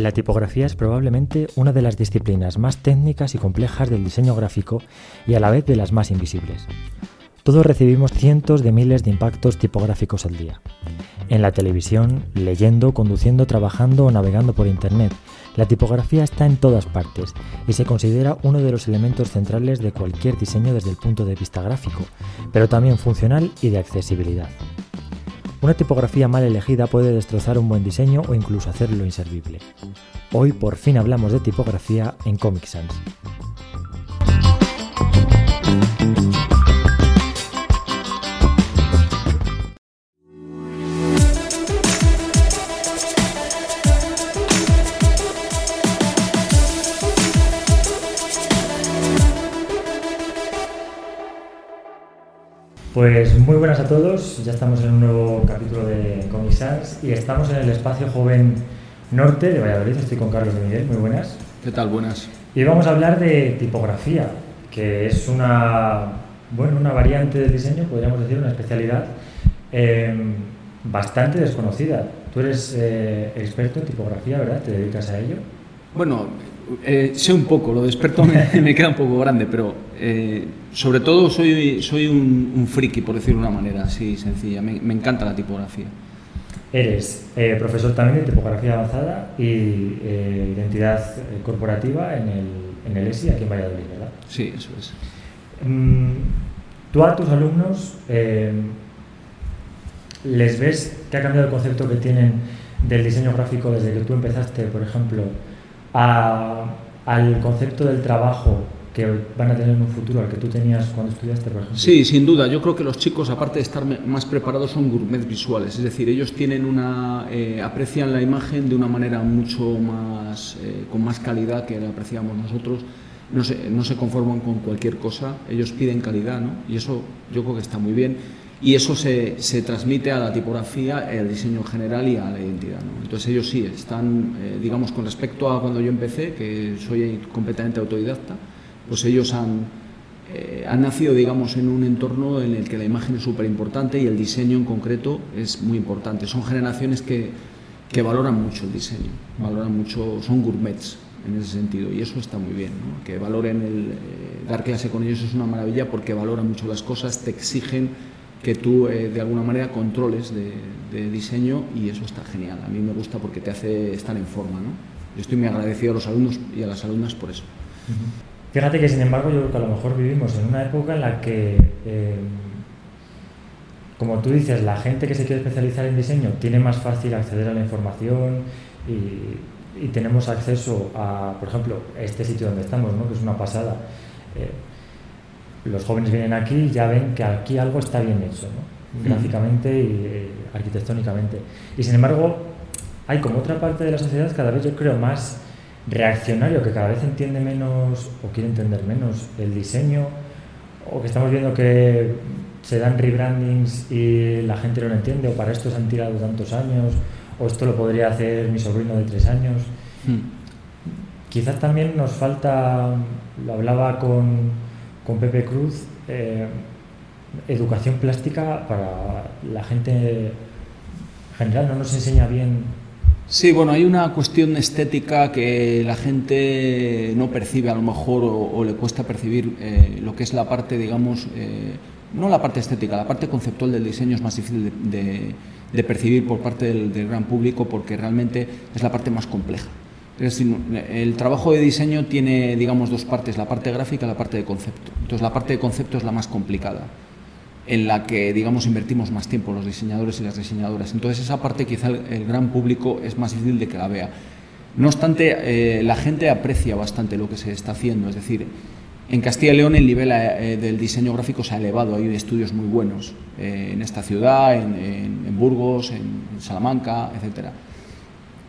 La tipografía es probablemente una de las disciplinas más técnicas y complejas del diseño gráfico y a la vez de las más invisibles. Todos recibimos cientos de miles de impactos tipográficos al día. En la televisión, leyendo, conduciendo, trabajando o navegando por Internet, la tipografía está en todas partes y se considera uno de los elementos centrales de cualquier diseño desde el punto de vista gráfico, pero también funcional y de accesibilidad. Una tipografía mal elegida puede destrozar un buen diseño o incluso hacerlo inservible. Hoy por fin hablamos de tipografía en Comic Sans. Pues muy buenas a todos, ya estamos en un nuevo capítulo de Comic Sans y estamos en el espacio joven norte de Valladolid, estoy con Carlos de Miguel, muy buenas. ¿Qué tal? Buenas. Y vamos a hablar de tipografía, que es una, bueno, una variante del diseño, podríamos decir, una especialidad eh, bastante desconocida. Tú eres eh, experto en tipografía, ¿verdad? ¿Te dedicas a ello? Bueno, eh, sé un poco, lo de experto me, me queda un poco grande, pero eh, sobre todo soy, soy un, friki, por decirlo de una manera así sencilla. Me, encanta la tipografía. Eres eh, profesor también de tipografía avanzada y identidad corporativa en el, en el ESI aquí en Valladolid, ¿verdad? Sí, eso es. Mm, ¿Tú a tus alumnos les ves que ha cambiado el concepto que tienen del diseño gráfico desde que tú empezaste, por ejemplo, al concepto del trabajo que van a tener en un futuro al que tú tenías cuando estudiaste, por? Sí, sin duda. Yo creo que los chicos, aparte de estar más preparados, son gourmet visuales. Es decir, ellos tienen una, eh, aprecian la imagen de una manera mucho más, eh, con más calidad que la apreciamos nosotros. No se, no se conforman con cualquier cosa, ellos piden calidad, ¿no? Y eso yo creo que está muy bien y eso se, se, transmite a la tipografía, al diseño general y a la identidad. ¿no? Entonces ellos sí están, eh, digamos, con respecto a cuando yo empecé, que soy completamente autodidacta, pues ellos han, eh, han nacido, digamos, en un entorno en el que la imagen es súper importante y el diseño en concreto es muy importante. Son generaciones que, que valoran mucho el diseño, valoran mucho, son gourmets en ese sentido y eso está muy bien, ¿no? que valoren el, eh, dar clase con ellos es una maravilla porque valoran mucho las cosas, te exigen que tú eh, de alguna manera controles de, diseño y eso está genial. A mí me gusta porque te hace estar en forma. ¿no? Yo estoy muy agradecido a los alumnos y a las alumnas por eso. Fíjate que sin embargo yo creo que a lo mejor vivimos en una época en la que, eh, como tú dices, la gente que se quiere especializar en diseño tiene más fácil acceder a la información y, tenemos acceso a, por ejemplo, este sitio donde estamos, ¿no? que es una pasada. Eh, los jóvenes vienen aquí y ya ven que aquí algo está bien hecho, gráficamente y eh, arquitectónicamente. Y sin embargo, hay como otra parte de la sociedad cada vez yo creo más reaccionario, que cada vez entiende menos o quiere entender menos el diseño, o que estamos viendo que se dan rebrandings y la gente no lo entiende, o para esto se han tirado tantos años, o esto lo podría hacer mi sobrino de tres años. Hmm. Quizás también nos falta, lo hablaba con con Pepe Cruz, eh, educación plástica para la gente general, no nos enseña bien. Sí, bueno, hay una cuestión estética que la gente no percibe a lo mejor o, le cuesta percibir eh, lo que es la parte, digamos, eh, no la parte estética, la parte conceptual del diseño es más difícil de, percibir por parte del gran público porque realmente es la parte más compleja el trabajo de diseño tiene, digamos, dos partes, la parte gráfica y la parte de concepto. Entonces, la parte de concepto es la más complicada, en la que, digamos, invertimos más tiempo los diseñadores y las diseñadoras. Entonces, esa parte quizá el, gran público es más difícil de que la vea. No obstante, eh, la gente aprecia bastante lo que se está haciendo, es decir, en Castilla y León el nivel eh, del diseño gráfico se ha elevado, hay estudios muy buenos eh, en esta ciudad, en, Burgos, en, Salamanca, etcétera.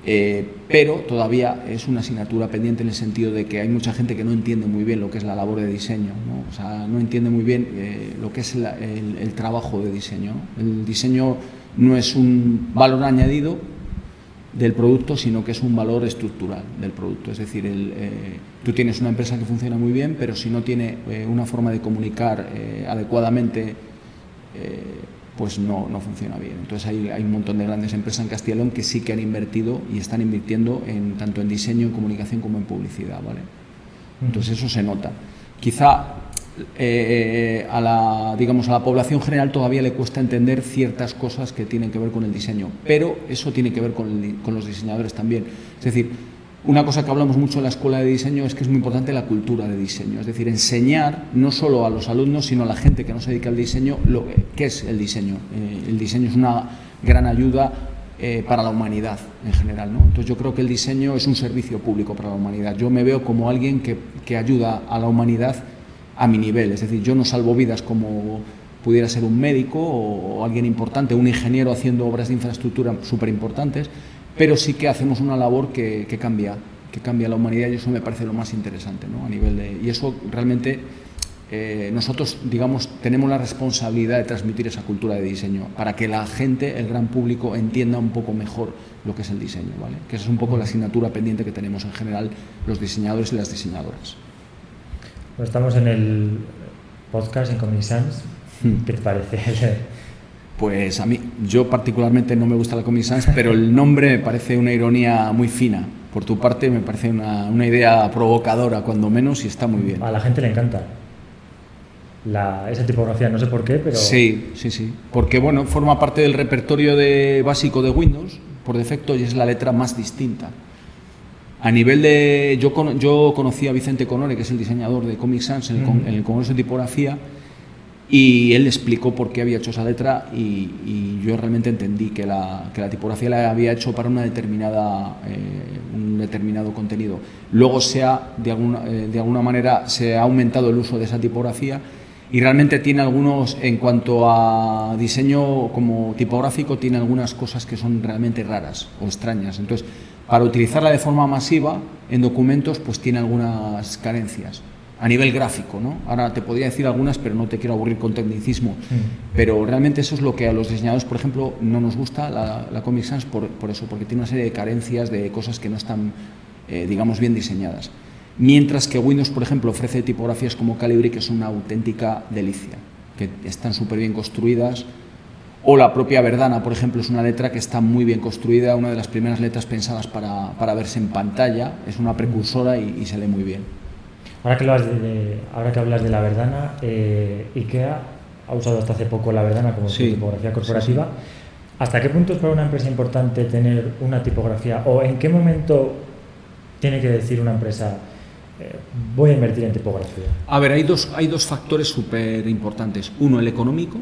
Eh, pero todavía es una asignatura pendiente en el sentido de que hay mucha gente que no entiende muy bien lo que es la labor de diseño, no, o sea, no entiende muy bien eh, lo que es el, trabajo de diseño. El diseño no es un valor añadido del producto, sino que es un valor estructural del producto. Es decir, eh, tú tienes una empresa que funciona muy bien, pero si no tiene una forma de comunicar adecuadamente pues no, no funciona bien. Entonces hay, hay, un montón de grandes empresas en León que sí que han invertido y están invirtiendo en, tanto en diseño, en comunicación como en publicidad. ¿vale? Entonces eso se nota. Quizá eh, a, la, digamos, a la población general todavía le cuesta entender ciertas cosas que tienen que ver con el diseño, pero eso tiene que ver con, con los diseñadores también. Es decir, una cosa que hablamos mucho en la escuela de diseño es que es muy importante la cultura de diseño, es decir, enseñar no solo a los alumnos, sino a la gente que no se dedica al diseño, lo, qué es el diseño. Eh, el diseño es una gran ayuda eh, para la humanidad en general. ¿no? Entonces yo creo que el diseño es un servicio público para la humanidad. Yo me veo como alguien que, que ayuda a la humanidad a mi nivel, es decir, yo no salvo vidas como pudiera ser un médico o, o alguien importante, un ingeniero haciendo obras de infraestructura súper importantes, pero sí que hacemos una labor que, cambia, que cambia la humanidad y eso me parece lo más interesante, ¿no? A nivel de, y eso realmente eh, nosotros, digamos, tenemos la responsabilidad de transmitir esa cultura de diseño para que la gente, el gran público, entienda un poco mejor lo que es el diseño, ¿vale? Que esa es un poco la asignatura pendiente que tenemos en general los diseñadores y las diseñadoras. Estamos en el podcast en Comic Sans. Hmm. ¿Qué te parece? Pues a mí, yo particularmente no me gusta la Comic Sans, pero el nombre me parece una ironía muy fina. Por tu parte me parece una, una idea provocadora, cuando menos, y está muy bien. A la gente le encanta. La, esa tipografía, no sé por qué, pero... Sí, sí, sí. Porque, bueno, forma parte del repertorio de, básico de Windows, por defecto, y es la letra más distinta. A nivel de... Yo, yo conocí a Vicente Conore, que es el diseñador de Comic Sans en el, en el Congreso de Tipografía, y él explicó por qué había hecho esa letra y, yo realmente entendí que la, que la, tipografía la había hecho para una determinada, eh, un determinado contenido. Luego se ha, de alguna, eh, de alguna manera se ha aumentado el uso de esa tipografía y realmente tiene algunos, en cuanto a diseño como tipográfico, tiene algunas cosas que son realmente raras o extrañas. Entonces, para utilizarla de forma masiva en documentos, pues tiene algunas carencias a nivel gráfico. ¿no? Ahora te podría decir algunas, pero no te quiero aburrir con tecnicismo. Mm. Pero realmente eso es lo que a los diseñadores, por ejemplo, no nos gusta la, la Comic Sans por, por, eso, porque tiene una serie de carencias, de cosas que no están, eh, digamos, bien diseñadas. Mientras que Windows, por ejemplo, ofrece tipografías como Calibri, que es una auténtica delicia, que están súper bien construidas. O la propia Verdana, por ejemplo, es una letra que está muy bien construida, una de las primeras letras pensadas para, para verse en pantalla, es una precursora y, y se lee muy bien. Ahora que, ahora que hablas de la Verdana, eh, IKEA ha usado hasta hace poco la Verdana como tipografía corporativa. ¿Hasta qué punto es para una empresa importante tener una tipografía o en qué momento tiene que decir una empresa eh, voy a invertir en tipografía? A ver, hay dos, hay dos factores súper importantes. Uno, el económico.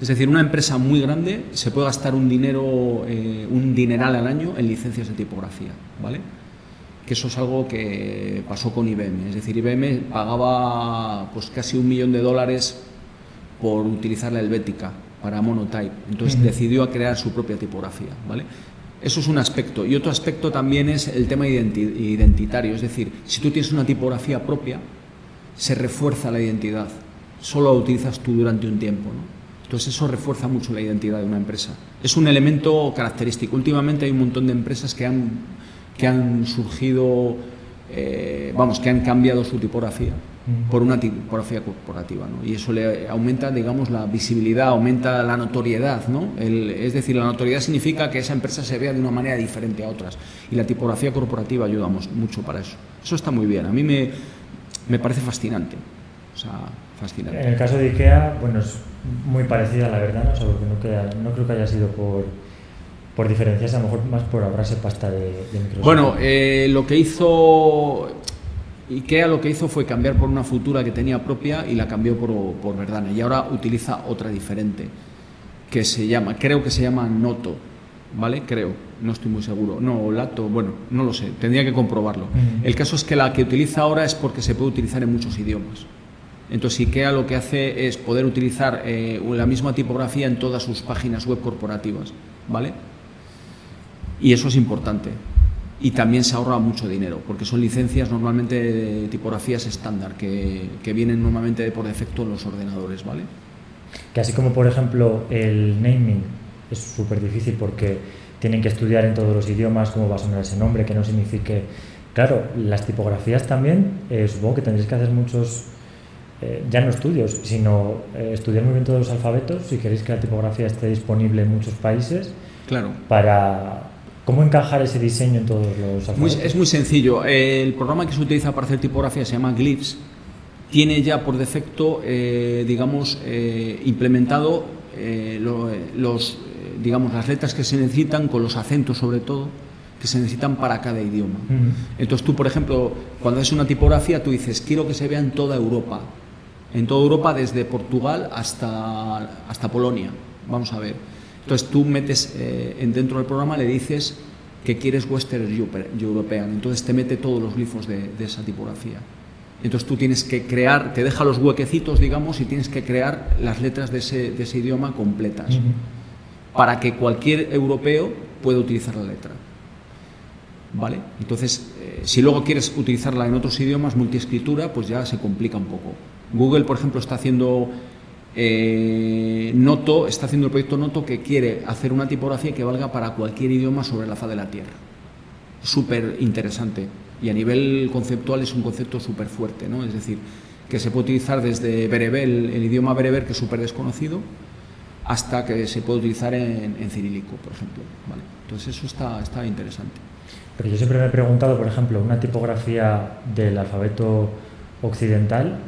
Es decir, una empresa muy grande se puede gastar un dinero, eh, un dineral al año en licencias de tipografía, ¿vale? Que eso es algo que pasó con IBM. Es decir, IBM pagaba pues casi un millón de dólares por utilizar la helvética para monotype. Entonces decidió crear su propia tipografía. ¿vale? Eso es un aspecto. Y otro aspecto también es el tema identitario. Es decir, si tú tienes una tipografía propia, se refuerza la identidad. Solo la utilizas tú durante un tiempo. Entonces eso refuerza mucho la identidad de una empresa. Es un elemento característico. Últimamente hay un montón de empresas que han que han surgido, eh, vamos, que han cambiado su tipografía por una tipografía corporativa, ¿no? Y eso le aumenta, digamos, la visibilidad, aumenta la notoriedad, ¿no? es decir, la notoriedad significa que esa empresa se vea de una manera diferente a otras y la tipografía corporativa ayuda mucho para eso. Eso está muy bien, a mí me, me parece fascinante, o sea, fascinante. En el caso de IKEA, bueno, es muy parecida la verdad, ¿no? no, no creo que haya sido por por diferencias, a lo mejor más por ahorrarse pasta de, de Microsoft. Bueno, eh, lo que hizo IKEA lo que hizo fue cambiar por una futura que tenía propia y la cambió por, por Verdana y ahora utiliza otra diferente que se llama, creo que se llama Noto, ¿vale? Creo, no estoy muy seguro. No, Lato, bueno, no lo sé, tendría que comprobarlo. El caso es que la que utiliza ahora es porque se puede utilizar en muchos idiomas. Entonces IKEA lo que hace es poder utilizar eh, la misma tipografía en todas sus páginas web corporativas, ¿vale? Y eso es importante. Y también se ahorra mucho dinero, porque son licencias normalmente de tipografías estándar, que, que vienen normalmente por defecto en los ordenadores, ¿vale? Que así como, por ejemplo, el naming es súper difícil porque tienen que estudiar en todos los idiomas cómo va a sonar ese nombre, que no signifique... Claro, las tipografías también, eh, supongo que tendréis que hacer muchos eh, ya no estudios, sino eh, estudiar muy bien todos los alfabetos, si queréis que la tipografía esté disponible en muchos países, claro. para ¿Cómo encajar ese diseño en todos los alfabetos? es muy sencillo. El programa que se utiliza para hacer tipografía se llama Glyphs. Tiene ya por defecto, eh, digamos, implementado los, digamos, las letras que se necesitan, con los acentos sobre todo, que se necesitan para cada idioma. Entonces tú, por ejemplo, cuando haces una tipografía, tú dices, quiero que se vea en toda Europa en toda Europa desde Portugal hasta, hasta Polonia. Vamos a ver. Entonces tú metes eh, dentro del programa, le dices que quieres Western European, entonces te mete todos los glifos de, esa tipografía. Entonces tú tienes que crear, te deja los huequecitos, digamos, y tienes que crear las letras de ese, de ese idioma completas, para que cualquier europeo pueda utilizar la letra. ¿Vale? Entonces, eh, si luego quieres utilizarla en otros idiomas, multiescritura, pues ya se complica un poco. Google, por ejemplo, está haciendo eh, Noto, está haciendo el proyecto Noto que quiere hacer una tipografía que valga para cualquier idioma sobre la faz de la Tierra. Súper interesante. Y a nivel conceptual es un concepto súper fuerte, ¿no? Es decir, que se puede utilizar desde bereber, el, idioma bereber, que es súper desconocido, hasta que se puede utilizar en, cirílico, por ejemplo. ¿vale? Entonces eso está, está interesante. Pero yo siempre me he preguntado, por ejemplo, una tipografía del alfabeto occidental,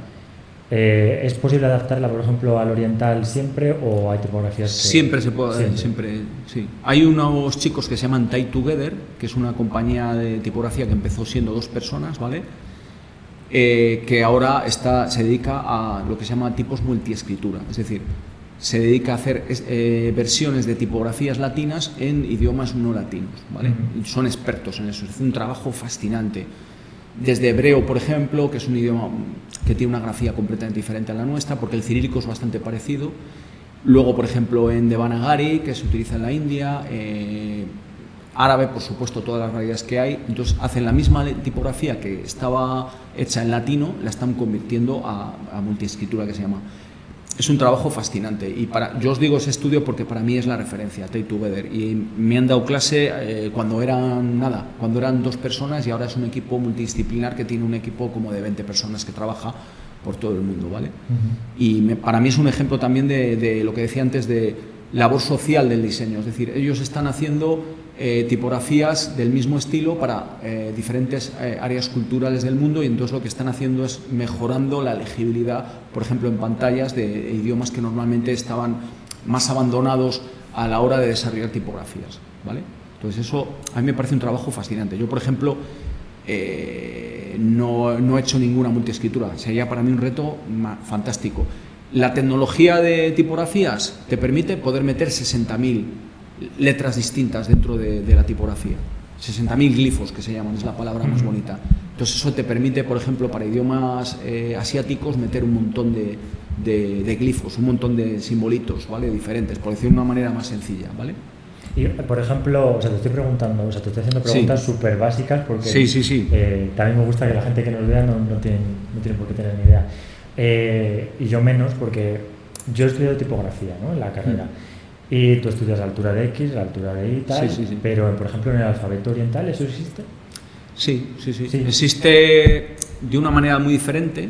eh, ¿Es posible adaptarla, por ejemplo, al oriental siempre o hay tipografías que... Siempre se puede, siempre. sí. Hay unos chicos que se llaman Tie Together, que es una compañía de tipografía que empezó siendo dos personas, ¿vale? Eh, que ahora está, se dedica a lo que se llama tipos multiescritura, es decir, se dedica a hacer eh, versiones de tipografías latinas en idiomas no latinos, ¿vale? Son expertos en eso, es un trabajo fascinante desde hebreo, por ejemplo, que es un idioma que tiene una grafía completamente diferente a la nuestra, porque el cirílico es bastante parecido. Luego, por ejemplo, en Devanagari, que se utiliza en la India, eh, árabe, por supuesto, todas las variedades que hay. Entonces, hacen la misma tipografía que estaba hecha en latino, la están convirtiendo a, a multiescritura, que se llama es un trabajo fascinante. Y para yo os digo ese estudio porque para mí es la referencia Take Together y me han dado clase eh, cuando eran nada cuando eran dos personas y ahora es un equipo multidisciplinar que tiene un equipo como de 20 personas que trabaja por todo el mundo vale y para mí es un ejemplo también de, de lo que decía antes de labor social del diseño. Es decir ellos están haciendo eh, tipografías del mismo estilo para eh, diferentes eh, áreas culturales del mundo y entonces lo que están haciendo es mejorando la legibilidad, por ejemplo, en pantallas de idiomas que normalmente estaban más abandonados a la hora de desarrollar tipografías. ¿vale? Entonces eso a mí me parece un trabajo fascinante. Yo, por ejemplo, no, no, he hecho ninguna multiescritura. Sería para mí un reto fantástico. La tecnología de tipografías te permite poder meter 60.000 letras distintas dentro de, la tipografía. 60.000 glifos, que se llaman, es la palabra más bonita. Entonces eso te permite, por ejemplo, para idiomas eh, asiáticos, meter un montón de, glifos, un montón de simbolitos, ¿vale? Diferentes, por decirlo de una manera más sencilla, ¿vale? Y, por ejemplo, o sea, te estoy preguntando, o sea, te estoy haciendo preguntas súper básicas porque sí, sí, sí. Eh, también me gusta que la gente que nos vea no, no, tiene, no tiene por qué tener ni idea. Eh, y yo menos porque yo he estudiado tipografía ¿no? en la carrera. Mm. Y tú estudias la altura de X, la altura de Y, tal, pero por ejemplo en el alfabeto oriental, ¿eso existe? Sí, sí, sí, Existe de una manera muy diferente.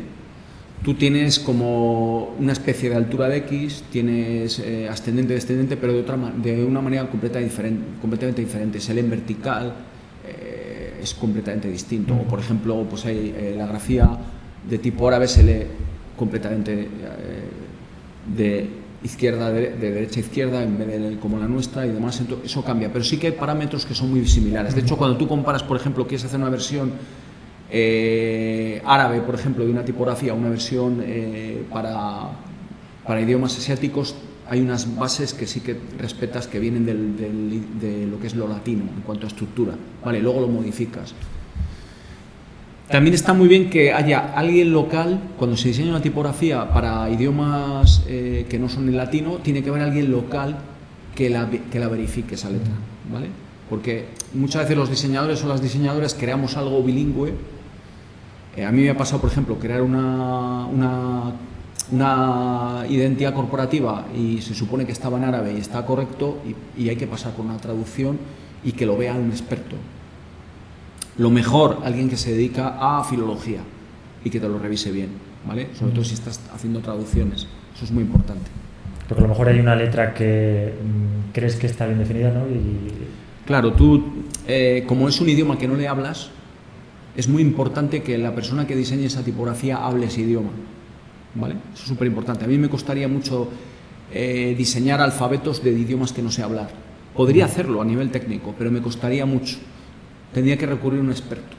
Tú tienes como una especie de altura de X, tienes eh, ascendente, descendente, pero de, otra, de una manera completamente diferente, completamente diferente. Se lee en vertical, eh, es completamente distinto. O, por ejemplo, pues hay, eh, la grafía de tipo árabe se lee completamente de izquierda, de, derecha a izquierda, en vez de como la nuestra y demás, eso cambia. Pero sí que hay parámetros que son muy similares. De hecho, cuando tú comparas, por ejemplo, quieres hacer una versión eh, árabe, por ejemplo, de una tipografía, una versión eh, para, para idiomas asiáticos, hay unas bases que sí que respetas que vienen del, de lo que es lo latino en cuanto a estructura, ¿vale? Luego lo modificas. También está muy bien que haya alguien local, cuando se diseña una tipografía para idiomas eh, que no son en latino, tiene que haber alguien local que la, que la verifique esa letra, ¿vale? Porque muchas veces los diseñadores o las diseñadoras creamos algo bilingüe. Eh, a mí me ha pasado, por ejemplo, crear una, una, una, identidad corporativa y se supone que estaba en árabe y está correcto y hay que pasar por una traducción y que lo vea un experto lo mejor alguien que se dedica a filología y que te lo revise bien. ¿vale? Sobre todo si estás haciendo traducciones, eso es muy importante. Porque a lo mejor hay una letra que mm, crees que está bien definida, ¿no? Y... Claro, tú, eh, como es un idioma que no le hablas, es muy importante que la persona que diseñe esa tipografía hable ese idioma, ¿vale? Eso es súper importante. A mí me costaría mucho eh, diseñar alfabetos de idiomas que no sé hablar. Podría hacerlo a nivel técnico, pero me costaría mucho. Tendría que recurrir a un experto,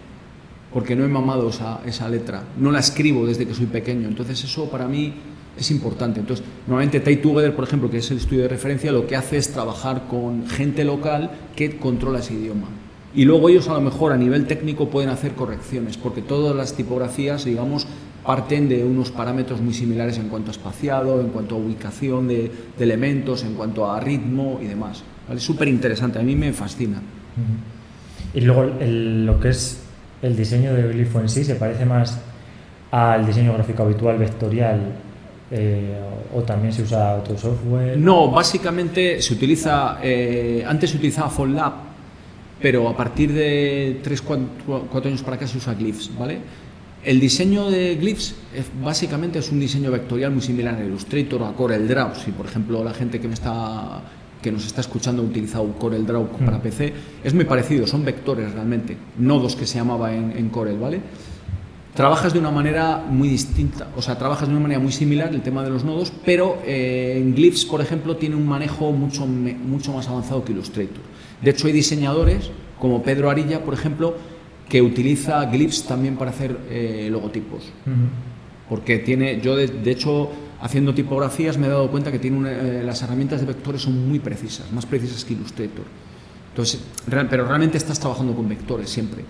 porque no he mamado esa, esa letra, no la escribo desde que soy pequeño. Entonces eso para mí es importante. Entonces, normalmente Tate Together, por ejemplo, que es el estudio de referencia, lo que hace es trabajar con gente local que controla ese idioma. Y luego ellos a lo mejor a nivel técnico pueden hacer correcciones, porque todas las tipografías, digamos, parten de unos parámetros muy similares en cuanto a espaciado, en cuanto a ubicación de, elementos, en cuanto a ritmo y demás. Es súper interesante, a mí me fascina. Y luego lo que es el diseño del glifo en sí se parece más al diseño gráfico habitual vectorial eh, o también se usa otro software. No, básicamente se utiliza, eh, antes se utilizaba FontLab, pero a partir de 3, 4, años para acá se usa Glyphs, ¿vale? El diseño de Glyphs básicamente es un diseño vectorial muy similar a Illustrator o a CorelDRAW. Si, por ejemplo, la gente que, me está, que nos está escuchando ha utilizado CorelDRAW para mm. PC, es muy parecido, son vectores realmente, nodos que se llamaba en, en Corel, ¿vale? Trabajas de una manera muy distinta, o sea, trabajas de una manera muy similar el tema de los nodos, pero eh, en Glyphs, por ejemplo, tiene un manejo mucho, mucho más avanzado que Illustrator. De hecho, hay diseñadores, como Pedro Arilla, por ejemplo, que utiliza Glyphs también para hacer eh, logotipos. Porque tiene, yo de, hecho, haciendo tipografías me he dado cuenta que tiene eh, las herramientas de vectores son muy precisas, más precisas que Illustrator. Entonces, pero realmente estás trabajando con vectores siempre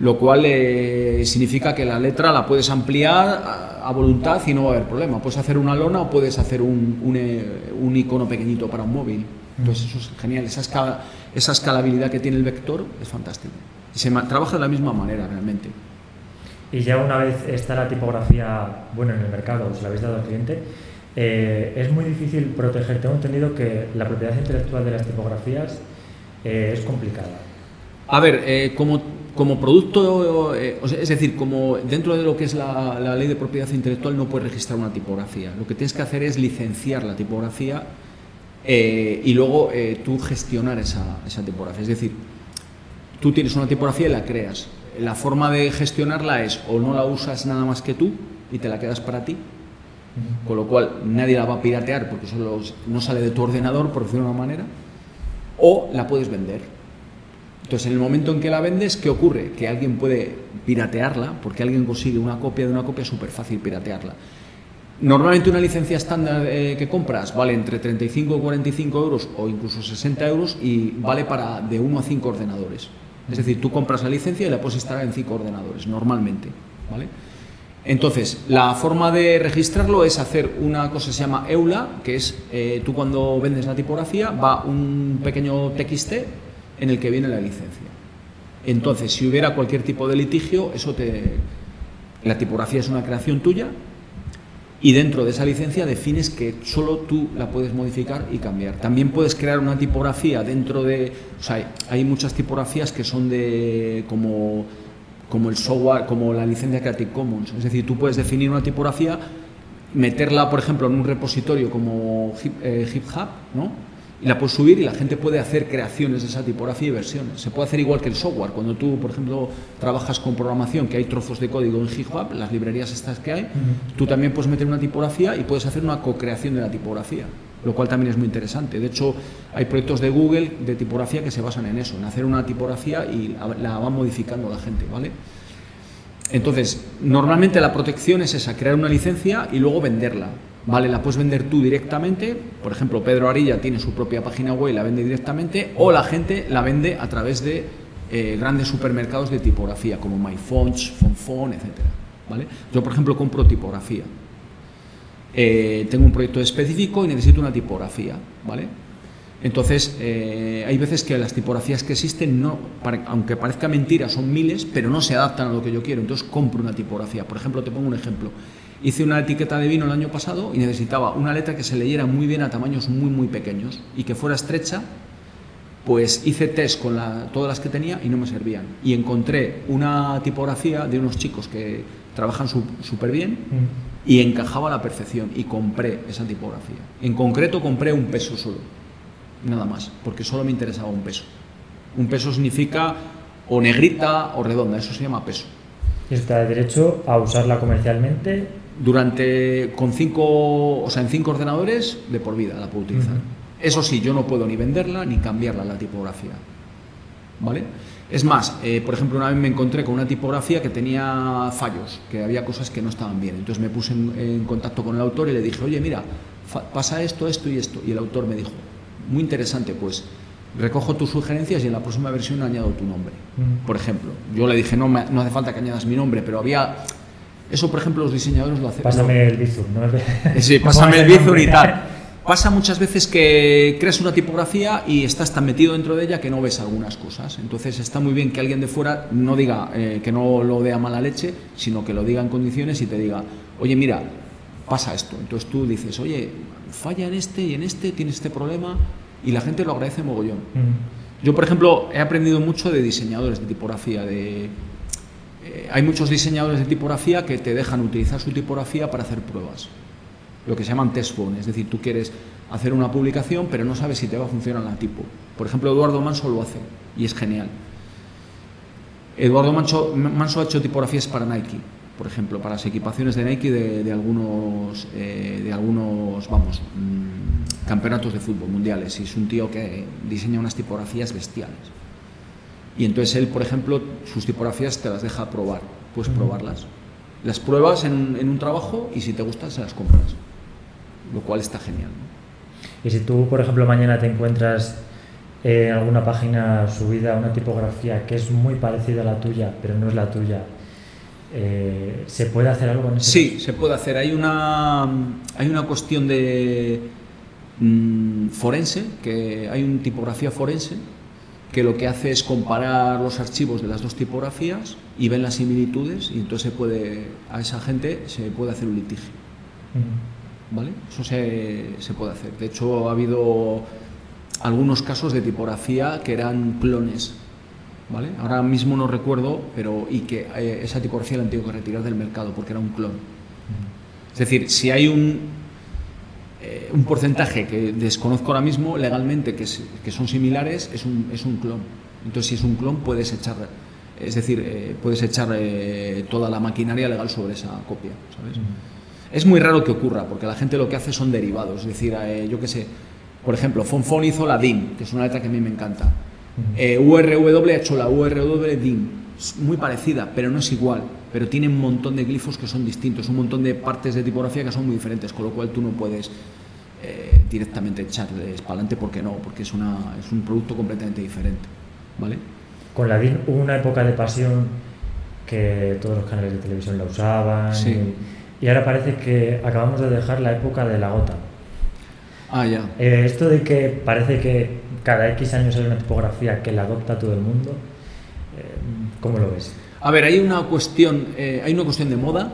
lo cual eh, significa que la letra la puedes ampliar a, voluntad y no va a haber problema. Puedes hacer una lona o puedes hacer un, eh, icono pequeñito para un móvil. Entonces eso es genial, esa, esa escalabilidad que tiene el vector es fantástica. Y se trabaja de la misma manera realmente. Y ya una vez está la tipografía bueno en el mercado, se la habéis dado al cliente, eh, es muy difícil proteger. Tengo entendido que la propiedad intelectual de las tipografías es complicada. A ver, como como producto, eh, es decir, como dentro de lo que es la, ley de propiedad intelectual no puedes registrar una tipografía. Lo que tienes que hacer es licenciar la tipografía eh, y luego eh, tú gestionar esa, esa, tipografía. Es decir, tú tienes una tipografía y la creas. La forma de gestionarla es o no la usas nada más que tú y te la quedas para ti, con lo cual nadie la va a piratear porque solo no sale de tu ordenador, por decirlo de una manera, o la puedes vender entonces, en el momento en que la vendes, ¿qué ocurre? Que alguien puede piratearla, porque alguien consigue una copia de una copia, es súper fácil piratearla. Normalmente una licencia estándar eh, que compras vale entre 35 o 45 euros o incluso 60 euros y vale para de 1 a 5 ordenadores. Es decir, tú compras la licencia y la puedes instalar en 5 ordenadores, normalmente. ¿vale? Entonces, la forma de registrarlo es hacer una cosa que se llama EULA, que es eh, tú cuando vendes la tipografía, va un pequeño TXT en el que viene la licencia. Entonces, si hubiera cualquier tipo de litigio, eso te la tipografía es una creación tuya y dentro de esa licencia defines que solo tú la puedes modificar y cambiar. También puedes crear una tipografía dentro de, o sea, hay muchas tipografías que son de como como el software, como la licencia Creative Commons, es decir, tú puedes definir una tipografía, meterla, por ejemplo, en un repositorio como GitHub, ¿no? Y la puedes subir y la gente puede hacer creaciones de esa tipografía y versiones. Se puede hacer igual que el software. Cuando tú, por ejemplo, trabajas con programación, que hay trozos de código en GitHub, las librerías estas que hay, tú también puedes meter una tipografía y puedes hacer una co-creación de la tipografía, lo cual también es muy interesante. De hecho, hay proyectos de Google de tipografía que se basan en eso, en hacer una tipografía y la va modificando la gente, ¿vale? Entonces, normalmente la protección es esa, crear una licencia y luego venderla. Vale, la puedes vender tú directamente, por ejemplo, Pedro Arilla tiene su propia página web y la vende directamente, o la gente la vende a través de eh, grandes supermercados de tipografía, como MyFonts, Fonfon, etc. ¿vale? Yo, por ejemplo, compro tipografía. Eh, tengo un proyecto específico y necesito una tipografía, ¿vale? Entonces, eh, hay veces que las tipografías que existen, no, aunque parezca mentira, son miles, pero no se adaptan a lo que yo quiero. Entonces, compro una tipografía. Por ejemplo, te pongo un ejemplo. Hice una etiqueta de vino el año pasado y necesitaba una letra que se leyera muy bien a tamaños muy, muy pequeños y que fuera estrecha pues hice test con todas las que tenía y no me servían. Y encontré una tipografía de unos chicos que trabajan súper bien mm. y encajaba a la perfección y compré esa tipografía. En concreto compré un peso solo, nada más, porque solo me interesaba un peso. Un peso significa o negrita o redonda, eso se llama peso. ¿Y está de derecho a usarla comercialmente? Durante, con cinco, o sea, en cinco ordenadores de por vida la puedo utilizar. Eso sí, yo no puedo ni venderla ni cambiarla la tipografía. ¿Vale? Es más, eh, por ejemplo, una vez me encontré con una tipografía que tenía fallos, que había cosas que no estaban bien. Entonces me puse en, contacto con el autor y le dije, oye, mira, pasa esto, esto y esto. Y el autor me dijo, muy interesante, pues recojo tus sugerencias y en la próxima versión añado tu nombre. Por ejemplo, yo le dije, no, no hace falta que añadas mi nombre, pero había... Eso, por ejemplo, los diseñadores lo hacen. Pásame el bizum, ¿no? Sí, pásame el bizum y tal. Pasa muchas veces que creas una tipografía y estás tan metido dentro de ella que no ves algunas cosas. Entonces está muy bien que alguien de fuera no diga eh, que no lo vea mala leche, sino que lo diga en condiciones y te diga, oye, mira, pasa esto. Entonces tú dices, oye, falla en este y en este, tienes este problema, y la gente lo agradece mogollón. Yo, por ejemplo, he aprendido mucho de diseñadores de tipografía. De, eh, hay muchos diseñadores de tipografía que te dejan utilizar su tipografía para hacer pruebas, lo que se llaman test phone, es decir, tú quieres hacer una publicación pero no sabes si te va a funcionar la tipo. Por ejemplo, Eduardo Manso lo hace y es genial. Eduardo Manso, ha hecho tipografías para Nike, por ejemplo, para las equipaciones de Nike de, algunos, eh, de algunos, vamos, mm, campeonatos de fútbol mundiales y es un tío que diseña unas tipografías bestiales. Y entonces él, por ejemplo, sus tipografías te las deja probar, puedes probarlas. Las pruebas en, un trabajo y si te gustan se las compras, lo cual está genial. Y si tú, por ejemplo, mañana te encuentras en alguna página subida una tipografía que es muy parecida a la tuya, pero no es la tuya, eh, ¿se puede hacer algo con eso? Sí, se puede hacer. Hay una, hay una cuestión de Mm, forense, que hay una tipografía forense que lo que hace es comparar los archivos de las dos tipografías y ven las similitudes y entonces se puede, a esa gente se puede hacer un litigio. ¿Vale? Eso se, se, puede hacer. De hecho, ha habido algunos casos de tipografía que eran clones. ¿Vale? Ahora mismo no recuerdo, pero y que eh, esa tipografía la han tenido que retirar del mercado porque era un clon. Es decir, si hay un, eh, un porcentaje que desconozco ahora mismo legalmente que, que son similares es un, es un, clon. Entonces, si es un clon, puedes echar, es decir, eh, puedes echar eh, toda la maquinaria legal sobre esa copia. ¿sabes? Es muy raro que ocurra, porque la gente lo que hace son derivados. Es decir, yo qué sé, por ejemplo, Fonfon hizo la DIN, que es una letra que a mí me encanta. URW ha hecho la URW DIN, muy parecida, pero no es igual. Pero tiene un montón de glifos que son distintos, un montón de partes de tipografía que son muy diferentes, con lo cual tú no puedes eh, directamente echarles para adelante porque no, porque es, una, es un producto completamente diferente. ¿vale? Con la DIN hubo una época de pasión que todos los canales de televisión la usaban y, ahora parece que acabamos de dejar la época de la gota. Ah, ya. Eh, esto de que parece que cada X años hay una tipografía que la adopta todo el mundo, eh, ¿cómo lo ves? A ver, hay una cuestión, eh, hay una cuestión de moda,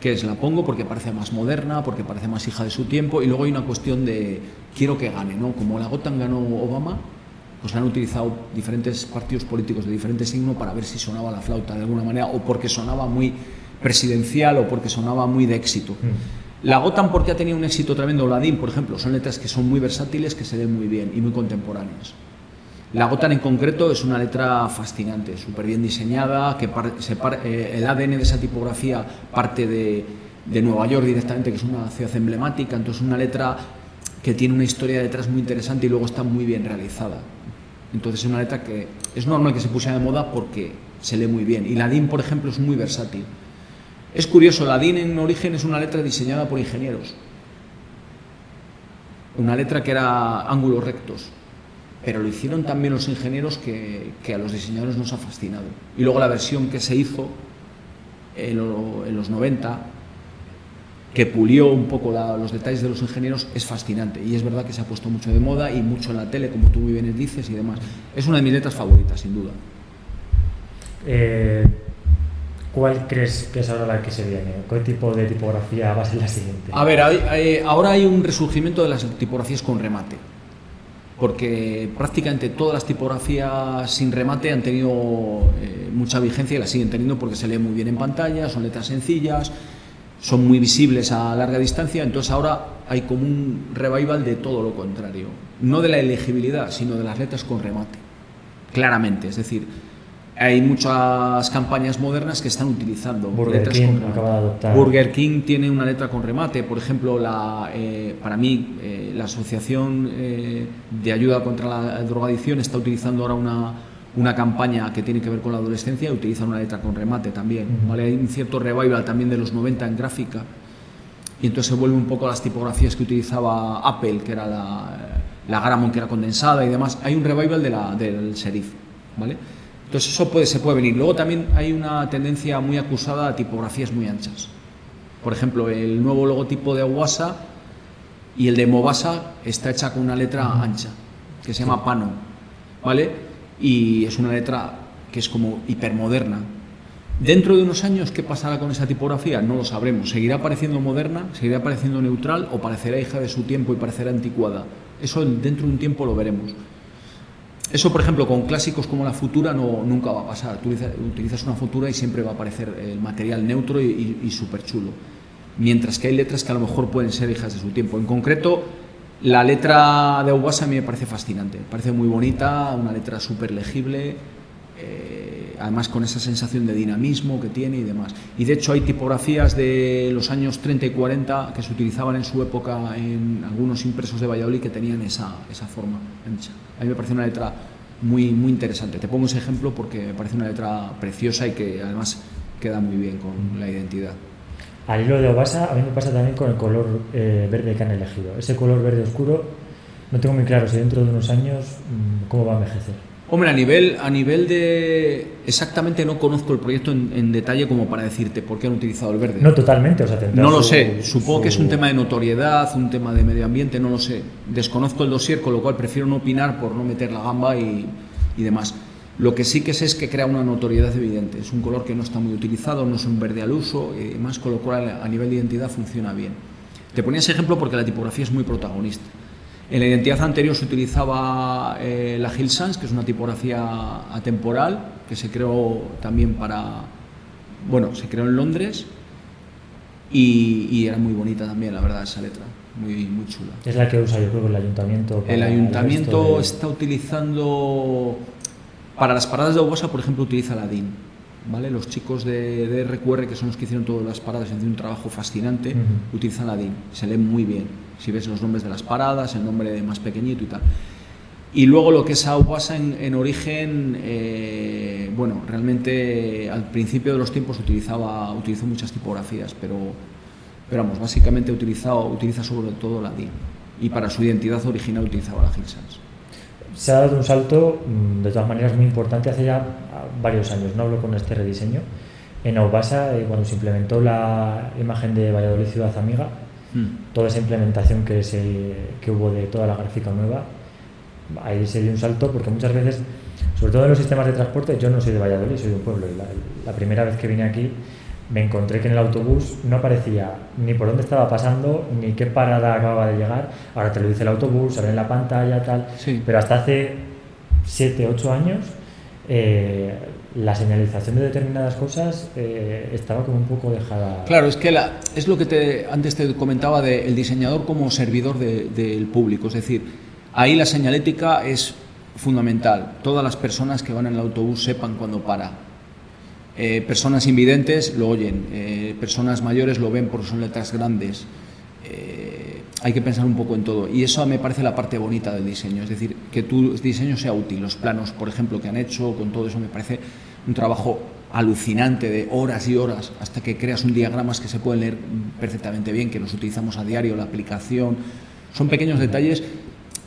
que es la pongo porque parece más moderna, porque parece más hija de su tiempo, y luego hay una cuestión de quiero que gane, ¿no? Como la GOTAN ganó Obama, pues han utilizado diferentes partidos políticos de diferente signo para ver si sonaba la flauta de alguna manera, o porque sonaba muy presidencial o porque sonaba muy de éxito. Mm. La GOTAN porque ha tenido un éxito tremendo, la DIN, por ejemplo, son letras que son muy versátiles, que se ven muy bien y muy contemporáneas. La Gotan en concreto es una letra fascinante, súper bien diseñada, que eh, el ADN de esa tipografía parte de, Nueva York directamente, que es una ciudad emblemática, entonces una letra que tiene una historia detrás muy interesante y luego está muy bien realizada. Entonces es una letra que es normal que se pusiera de moda porque se lee muy bien. Y la DIN, por ejemplo, es muy versátil. Es curioso, la DIN en origen es una letra diseñada por ingenieros. Una letra que era ángulos rectos pero lo hicieron también los ingenieros que, a los diseñadores nos ha fascinado. Y luego la versión que se hizo en, los 90, que pulió un poco los detalles de los ingenieros, es fascinante. Y es verdad que se ha puesto mucho de moda y mucho en la tele, como tú muy bien dices y demás. Es una de mis letras favoritas, sin duda. Eh, ¿Cuál crees que es ahora la que se viene? ¿Qué tipo de tipografía va a ser la siguiente? A ver, ahora hay un resurgimiento de las tipografías con remate porque prácticamente todas las tipografías sin remate han tenido eh, mucha vigencia y la siguen teniendo porque se lee muy bien en pantalla, son letras sencillas, son muy visibles a larga distancia, entonces ahora hay como un revival de todo lo contrario, no de la elegibilidad, sino de las letras con remate, claramente, es decir, hay muchas campañas modernas que están utilizando Burger letras King con acaba de adoptar. Burger King tiene una letra con remate, por ejemplo, la, eh, para mí eh, la Asociación eh, de Ayuda contra la Drogadicción está utilizando ahora una, una campaña que tiene que ver con la adolescencia y utilizan una letra con remate también. Ujú. ¿vale? Hay un cierto revival también de los 90 en gráfica y entonces se vuelve un poco a las tipografías que utilizaba Apple, que era la, la Garamond que era condensada y demás. Hay un revival de la, del serif, ¿vale? Entonces eso puede, se puede venir. Luego también hay una tendencia muy acusada a tipografías muy anchas. Por ejemplo, el nuevo logotipo de Awasa y el de Mobasa está hecha con una letra ancha, que se llama Pano, ¿vale? Y es una letra que es como hipermoderna. Dentro de unos años, ¿qué pasará con esa tipografía? No lo sabremos. ¿Seguirá pareciendo moderna? ¿Seguirá pareciendo neutral? ¿O parecerá hija de su tiempo y parecerá anticuada? Eso dentro de un tiempo lo veremos. Eso, por ejemplo, con clásicos como la Futura no, nunca va a pasar. Tú utiliza- utilizas una Futura y siempre va a aparecer el material neutro y, súper chulo. Mientras que hay letras que a lo mejor pueden ser hijas de su tiempo. En concreto, la letra de Aubasa a mí me parece fascinante. Me parece muy bonita, una letra súper legible, eh, además con esa sensación de dinamismo que tiene y demás. Y de hecho hay tipografías de los años 30 y 40 que se utilizaban en su época en algunos impresos de Valladolid que tenían esa, esa forma ancha. A mí me parece una letra muy, muy interesante. Te pongo ese ejemplo porque me parece una letra preciosa y que además queda muy bien con la identidad. Al hilo de Obasa, a mí me pasa también con el color eh, verde que han elegido. Ese color verde oscuro, no tengo muy claro si dentro de unos años mm, cómo va a envejecer. Hombre, a nivel, a nivel de... Exactamente no conozco el proyecto en, en detalle como para decirte por qué han utilizado el verde. No totalmente, o sea, No lo su- sé, supongo que es un tema de notoriedad, un tema de medio ambiente, no lo sé. Desconozco el dossier, con lo cual prefiero no opinar por no meter la gamba y, y demás. Lo que sí que sé es que crea una notoriedad evidente. Es un color que no está muy utilizado, no es un verde al uso y demás, con lo cual a nivel de identidad funciona bien. Te ponía ese ejemplo porque la tipografía es muy protagonista. En la identidad anterior se utilizaba eh, la Hill Sans, que es una tipografía atemporal, que se creó también para. Bueno, se creó en Londres y, y era muy bonita también, la verdad, esa letra. Muy, muy chula. Es la que usa yo creo que el ayuntamiento. El ayuntamiento de- está utilizando. Para las paradas de Obosa, por ejemplo, utiliza la DIN. ¿vale? Los chicos de, de RQR, que son los que hicieron todas las paradas, hicieron un trabajo fascinante, utilizan la DIN. Se lee muy bien. Si ves los nombres de las paradas, el nombre más pequeñito y tal. Y luego lo que es Aubasa en, en origen, eh, bueno, realmente al principio de los tiempos utilizaba, utilizó muchas tipografías, pero, pero vamos, básicamente utilizado, utiliza sobre todo la DIN. Y para su identidad original utilizaba la Hill Sans. Se ha dado un salto, mm, de todas maneras, muy importante hace ya ah, varios años, no hablo con este rediseño. En Aubasa, eh, cuando se implementó la imagen de Valladolid Ciudad Amiga, toda esa implementación que, se, que hubo de toda la gráfica nueva, ahí se dio un salto porque muchas veces, sobre todo en los sistemas de transporte, yo no soy de Valladolid, soy de un pueblo y la, la primera vez que vine aquí me encontré que en el autobús no aparecía ni por dónde estaba pasando ni qué parada acababa de llegar. Ahora te lo dice el autobús, sale en la pantalla, tal. Sí. Pero hasta hace 7, 8 años eh, la señalización de determinadas cosas eh, estaba como un poco dejada. Claro, es que la- es lo que te, antes te comentaba del diseñador como servidor de- del público. Es decir, ahí la señalética es fundamental. Todas las personas que van en el autobús sepan cuándo para. Eh, personas invidentes lo oyen, eh, personas mayores lo ven porque son letras grandes. Eh, hay que pensar un poco en todo. Y eso me parece la parte bonita del diseño. Es decir, que tu diseño sea útil. Los planos, por ejemplo, que han hecho con todo eso me parece un trabajo alucinante de horas y horas hasta que creas un diagramas que se pueden leer perfectamente bien, que los utilizamos a diario, la aplicación. Son pequeños detalles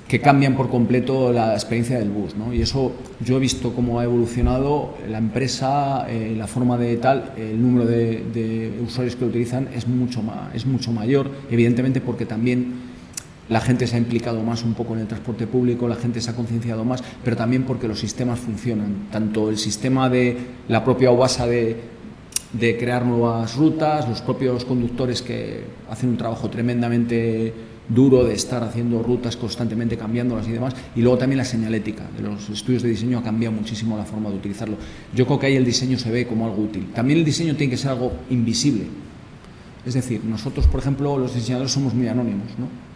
que cambian por completo la experiencia del bus. ¿no? Y eso yo he visto cómo ha evolucionado la empresa, eh, la forma de tal, el número de, usuarios que lo utilizan es mucho, ma- es mucho mayor, evidentemente porque también la gente se ha implicado más un poco en el transporte público, la gente se ha concienciado más, pero también porque los sistemas funcionan. Tanto el sistema de la propia OBASA de, de crear nuevas rutas, los propios conductores que hacen un trabajo tremendamente duro de estar haciendo rutas constantemente cambiándolas y demás. Y luego también la señalética de los estudios de diseño ha cambiado muchísimo la forma de utilizarlo. Yo creo que ahí el diseño se ve como algo útil. También el diseño tiene que ser algo invisible. Es decir, nosotros, por ejemplo, los diseñadores somos muy anónimos, ¿no?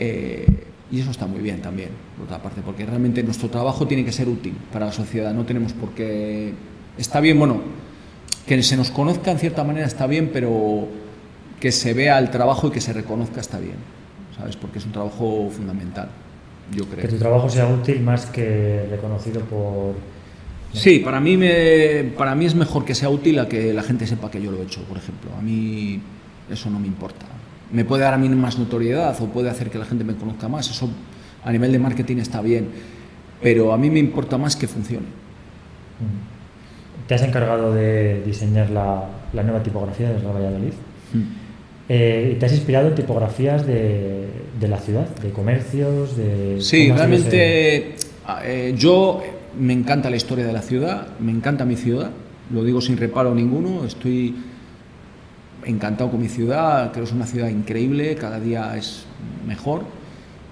Eh, y eso está muy bien también, por otra parte, porque realmente nuestro trabajo tiene que ser útil para la sociedad. No tenemos por qué. Está bien, bueno, que se nos conozca en cierta manera está bien, pero que se vea el trabajo y que se reconozca está bien, ¿sabes? Porque es un trabajo fundamental, yo creo. Que tu trabajo sea útil más que reconocido por... Sí, para mí, me, para mí es mejor que sea útil a que la gente sepa que yo lo he hecho, por ejemplo. A mí eso no me importa. Me puede dar a mí más notoriedad o puede hacer que la gente me conozca más. Eso a nivel de marketing está bien. Pero a mí me importa más que funcione. ¿Te has encargado de diseñar la, la nueva tipografía de Real Valladolid? Eh, ¿Te has inspirado en tipografías de, de, la ciudad, de comercios? De, sí, realmente eh, yo me encanta la historia de la ciudad, me encanta mi ciudad, lo digo sin reparo ninguno, estoy encantado con mi ciudad, creo que es una ciudad increíble, cada día es mejor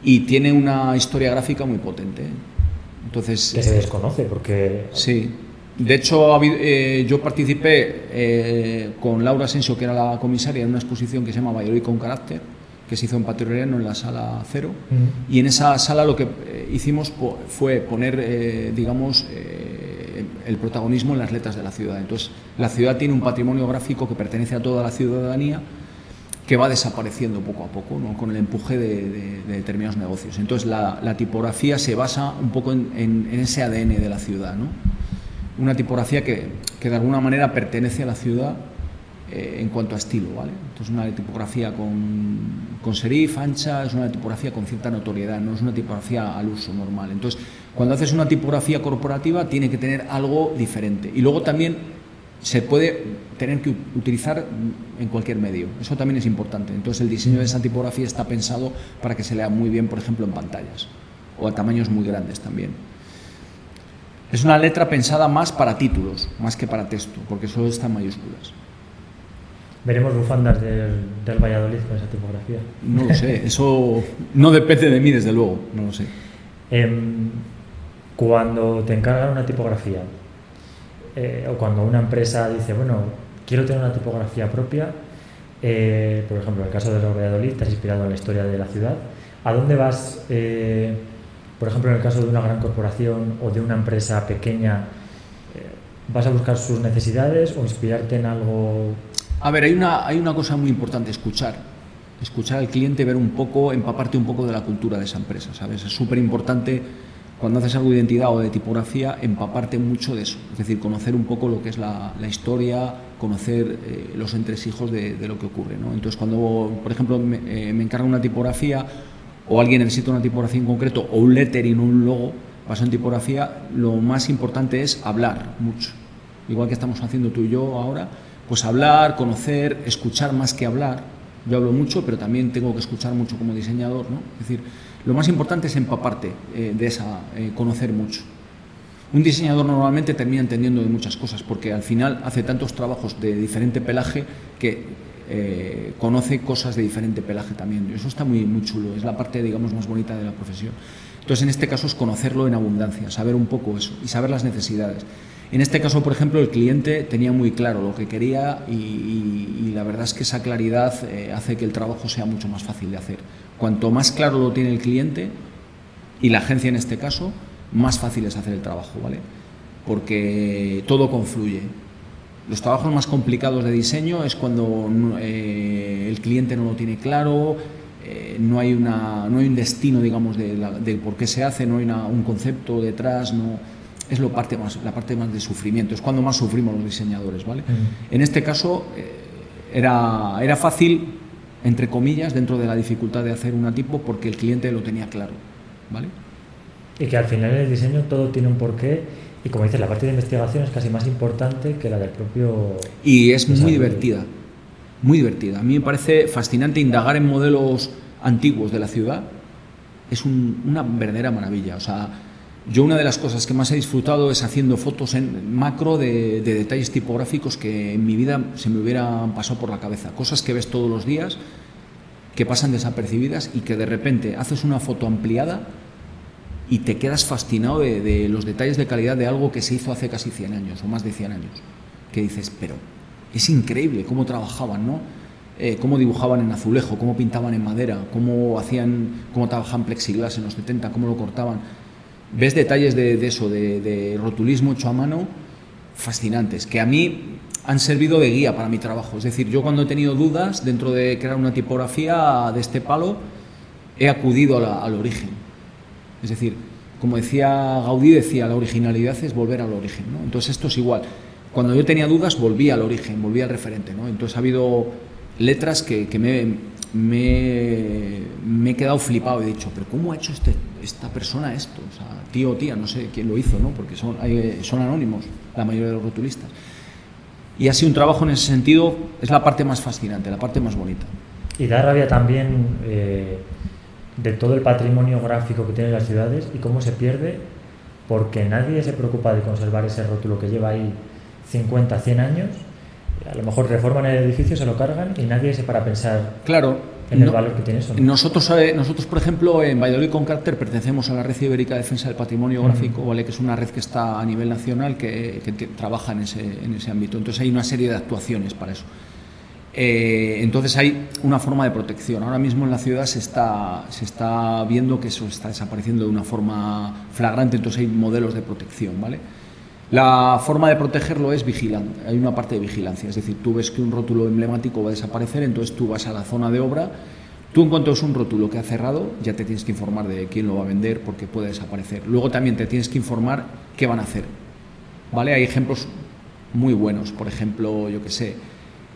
y tiene una historia gráfica muy potente. Entonces, que se desconoce porque... Sí, de hecho, eh, yo participé eh, con Laura Asensio, que era la comisaria, en una exposición que se llama Valladolid con carácter, que se hizo en Patio en la sala cero. Y en esa sala lo que eh, hicimos fue poner, digamos, el protagonismo en las letras de la ciudad. Entonces, la ciudad tiene un patrimonio gráfico que pertenece a toda la ciudadanía que va desapareciendo poco a poco con el empuje de, determinados negocios. Entonces, la, tipografía se basa un poco en, en ese ADN de la ciudad. ¿no? una tipografía que, que, de alguna manera pertenece a la ciudad eh, en cuanto a estilo, ¿vale? Entonces una tipografía con, con serif, ancha, es una tipografía con cierta notoriedad, no es una tipografía al uso normal. Entonces, cuando haces una tipografía corporativa tiene que tener algo diferente. Y luego también se puede tener que utilizar en cualquier medio. Eso también es importante. Entonces el diseño de esa tipografía está pensado para que se lea muy bien, por ejemplo, en pantallas o a tamaños muy grandes también. Es una letra pensada más para títulos, más que para texto, porque solo está en mayúsculas. ¿Veremos bufandas del, del Valladolid con esa tipografía? No lo sé, eso no depende de mí, desde luego, no lo sé. Em, cuando te encargan una tipografía, eh, o cuando una empresa dice, bueno, quiero tener una tipografía propia, eh, por ejemplo, en el caso de Valladolid, te has inspirado en la historia de la ciudad, ¿a dónde vas? Eh, por ejemplo, en el caso de una gran corporación o de una empresa pequeña, eh, ¿vas a buscar sus necesidades o inspirarte en algo? A ver, hay una, hay una cosa muy importante, escuchar. Escuchar al cliente, ver un poco, empaparte un poco de la cultura de esa empresa, ¿sabes? Es súper importante cuando haces algo de identidad o de tipografía, empaparte mucho de eso. Es decir, conocer un poco lo que es la, historia, conocer eh, los entresijos de, lo que ocurre. Entonces, cuando, por ejemplo, me, eh, me encargan una tipografía o alguien necesita una tipografía en concreto o un lettering o un logo pasa en tipografía, lo más importante es hablar mucho. Igual que estamos haciendo tú y yo ahora, pues hablar, conocer, escuchar más que hablar. Yo hablo mucho, pero también tengo que escuchar mucho como diseñador, ¿no? Es decir, lo más importante es empaparte eh, de esa, eh, conocer mucho. Un diseñador normalmente termina entendiendo de muchas cosas porque al final hace tantos trabajos de diferente pelaje que eh, conoce cosas de diferente pelaje también. Eso está muy, muy chulo, es la parte, digamos, más bonita de la profesión. Entonces, en este caso es conocerlo en abundancia, saber un poco eso y saber las necesidades. En este caso, por ejemplo, el cliente tenía muy claro lo que quería y, la verdad es que esa claridad eh, hace que el trabajo sea mucho más fácil de hacer. Cuanto más claro lo tiene el cliente y la agencia en este caso, más fácil es hacer el trabajo, ¿vale? Porque todo confluye. Los trabajos más complicados de diseño es cuando eh, el cliente no lo tiene claro, eh, no, hay una, no hay un destino, digamos, de, por qué se hace, no hay un concepto detrás, no, es lo parte más, la parte más de sufrimiento, es cuando más sufrimos los diseñadores, ¿vale? En este caso eh, era, era fácil, entre comillas, dentro de la dificultad de hacer una tipo, porque el cliente lo tenía claro, ¿vale? Y que al final el diseño todo tiene un porqué y como dices, la parte de investigación es casi más importante que la del propio... Y es muy divertida, muy divertida. A mí me parece fascinante indagar en modelos antiguos de la ciudad. Es una verdadera maravilla. O sea, yo una de las cosas que más he disfrutado es haciendo fotos en macro de, de, detalles tipográficos que en mi vida se me hubieran pasado por la cabeza. Cosas que ves todos los días que pasan desapercibidas y que de repente haces una foto ampliada y te quedas fascinado de, los detalles de calidad de algo que se hizo hace casi 100 años o más de 100 años. Que dices, pero es increíble cómo trabajaban, ¿no? Eh, cómo dibujaban en azulejo, cómo pintaban en madera, cómo hacían, cómo trabajaban plexiglas en los 70, cómo lo cortaban. Ves detalles de, eso, de, rotulismo hecho a mano, fascinantes, que a mí han servido de guía para mi trabajo. Es decir, yo cuando he tenido dudas dentro de crear una tipografía de este palo, he acudido al origen. Es decir, como decía Gaudí, decía, la originalidad es volver al origen. ¿no? Entonces esto es igual. Cuando yo tenía dudas, volví al origen, volví al referente. ¿no? Entonces ha habido letras que, me, me, he quedado flipado. He dicho, pero ¿cómo ha hecho este, esta persona esto? O sea, tío o tía, no sé quién lo hizo, ¿no? porque son, son anónimos la mayoría de los rotulistas. Y ha sido un trabajo en ese sentido, es la parte más fascinante, la parte más bonita. Y da rabia también eh, de todo el patrimonio gráfico que tienen las ciudades y cómo se pierde porque nadie se preocupa de conservar ese rótulo que lleva ahí 50, 100 años. A lo mejor reforman el edificio, se lo cargan y nadie se para pensar claro, en el valor que tiene eso. Nosotros, eh, nosotros, por ejemplo, en Valladolid con Carter pertenecemos a la Red Ibérica de Defensa del Patrimonio Gráfico, ¿vale? que es una red que está a nivel nacional que, que trabaja en ese, en ese ámbito. Entonces hay una serie de actuaciones para eso. Eh, entonces hay una forma de protección. Ahora mismo en la ciudad se está, se está viendo que eso está desapareciendo de una forma flagrante, entonces hay modelos de protección. ¿vale? La forma de protegerlo es vigilante, hay una parte de vigilancia, es decir, tú ves que un rótulo emblemático va a desaparecer, entonces tú vas a la zona de obra, tú encuentras un rótulo que ha cerrado, ya te tienes que informar de quién lo va a vender porque puede desaparecer. Luego también te tienes que informar qué van a hacer. ¿Vale? Hay ejemplos muy buenos, por ejemplo, yo que sé,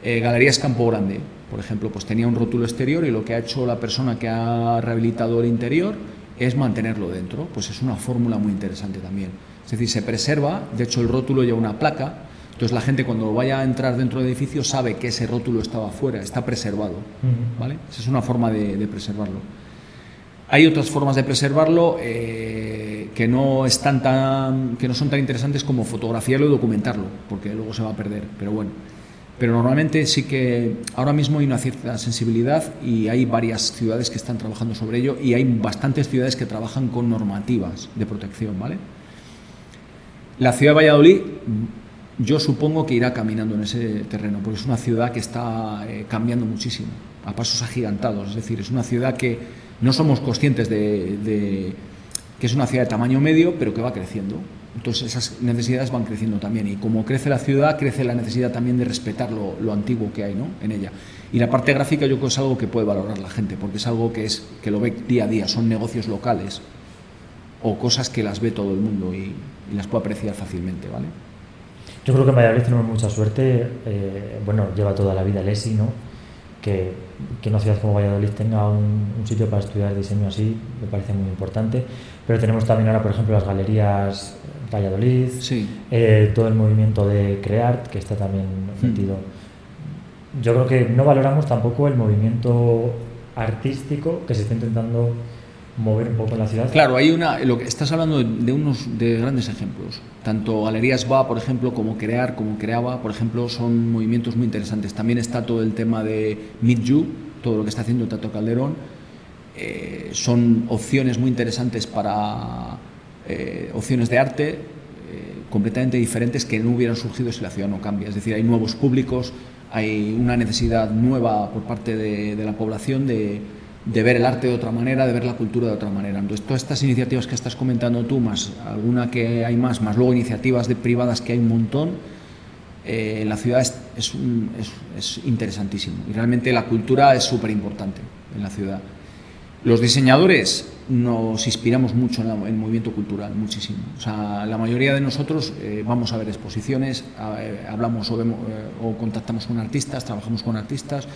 eh, Galerías Campo Grande, por ejemplo, pues tenía un rótulo exterior y lo que ha hecho la persona que ha rehabilitado el interior es mantenerlo dentro. Pues es una fórmula muy interesante también. Es decir, se preserva, de hecho el rótulo lleva una placa, entonces la gente cuando vaya a entrar dentro del edificio sabe que ese rótulo estaba afuera, está preservado. ¿vale? Esa es una forma de, preservarlo. Hay otras formas de preservarlo eh, que, no están tan, que no son tan interesantes como fotografiarlo y documentarlo, porque luego se va a perder. Pero bueno, pero normalmente sí que ahora mismo hay una cierta sensibilidad y hay varias ciudades que están trabajando sobre ello y hay bastantes ciudades que trabajan con normativas de protección, ¿vale? La ciudad de Valladolid yo supongo que irá caminando en ese terreno, porque es una ciudad que está eh, cambiando muchísimo, a pasos agigantados, es decir, es una ciudad que no somos conscientes de que es una ciudad de tamaño medio, pero que va creciendo. Entonces esas necesidades van creciendo también y como crece la ciudad, crece la necesidad también de respetar lo, antiguo que hay ¿no? en ella. Y la parte gráfica yo creo que es algo que puede valorar la gente, porque es algo que, es, que lo ve día a día, son negocios locales o cosas que las ve todo el mundo y, las puede apreciar fácilmente. ¿vale? Yo creo que en Valladolid tenemos mucha suerte, eh, bueno, lleva toda la vida Lesi, ¿no? Que, que una ciudad como Valladolid tenga un, un sitio para estudiar diseño así, me parece muy importante. Pero tenemos también ahora, por ejemplo, las galerías Valladolid, eh, todo el movimiento de Creart, que está también hmm. metido. Yo creo que no valoramos tampoco el movimiento artístico que se está intentando mover un la ciudad. Claro, hay una, lo que estás hablando de, unos de grandes ejemplos. Tanto Galerías Va, por ejemplo, como Crear, como Creaba, por ejemplo, son movimientos muy interesantes. También está todo el tema de Meet You, todo lo que está haciendo Tato Calderón. Eh, son opciones muy interesantes para eh, opciones de arte eh, completamente diferentes que no hubieran surgido si la ciudad no cambia. Es decir, hay nuevos públicos, hay una necesidad nueva por parte de, la población de, ver el arte de otra manera, de ver la cultura de otra manera. Entonces, todas estas iniciativas que estás comentando tú, más alguna que hay más, más luego iniciativas de privadas que hay un montón, eh, la ciudad es, es, es interesantísimo. Y realmente la cultura es súper importante en la ciudad. Los diseñadores nos inspiramos mucho en, el movimiento cultural, muchísimo. O sea, la mayoría de nosotros eh, vamos a ver exposiciones, eh, hablamos eh, o, contactamos con artistas, trabajamos con artistas,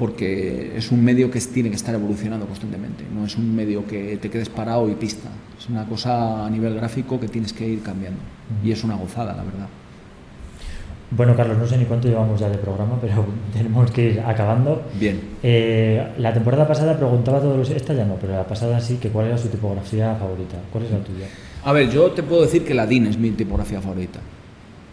porque es un medio que tiene que estar evolucionando constantemente. No es un medio que te quedes parado y pista. Es una cosa a nivel gráfico que tienes que ir cambiando. Y es una gozada, la verdad. Bueno, Carlos, no sé ni cuánto llevamos ya de programa, pero tenemos que ir acabando. Bien. Eh, la temporada pasada preguntaba a todos los. Esta ya no, pero la pasada sí, que cuál era su tipografía favorita. ¿Cuál es la tuya? A ver, yo te puedo decir que la DIN es mi tipografía favorita.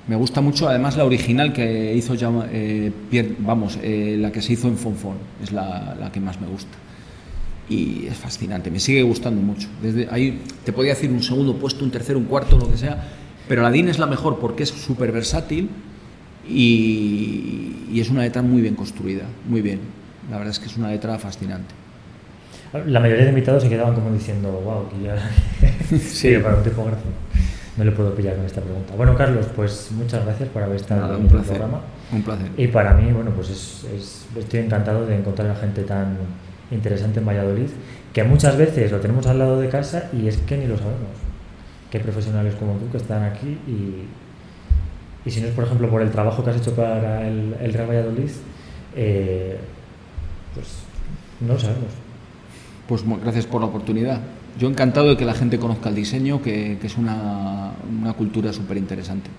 Me gusta mucho, además, la original que hizo ya, eh, vamos, eh, la que se hizo en Fonfon, es la, la, que más me gusta. Y es fascinante, me sigue gustando mucho. Desde ahí te podía decir un segundo puesto, un tercero, un cuarto, lo que sea, pero la DIN es la mejor porque es súper versátil y, y es una letra muy bien construida, muy bien. La verdad es que es una letra fascinante. La mayoría de invitados se quedaban como diciendo, wow, que ya. sí, para un tipógrafo no le puedo pillar con esta pregunta. Bueno, Carlos, pues muchas gracias por haber estado en el programa. Un placer. Y para mí, bueno, pues es, estoy encantado de encontrar a gente tan interesante en Valladolid, que muchas veces lo tenemos al lado de casa y es que ni lo sabemos. Que hay profesionales como tú que están aquí y, y si no es, por ejemplo, por el trabajo que has hecho para el, el Real Valladolid, eh, pues no lo sabemos. Pues gracias por la oportunidad. Yo encantado de que la gente conozca el diseño, que, es una, una cultura súper interesante.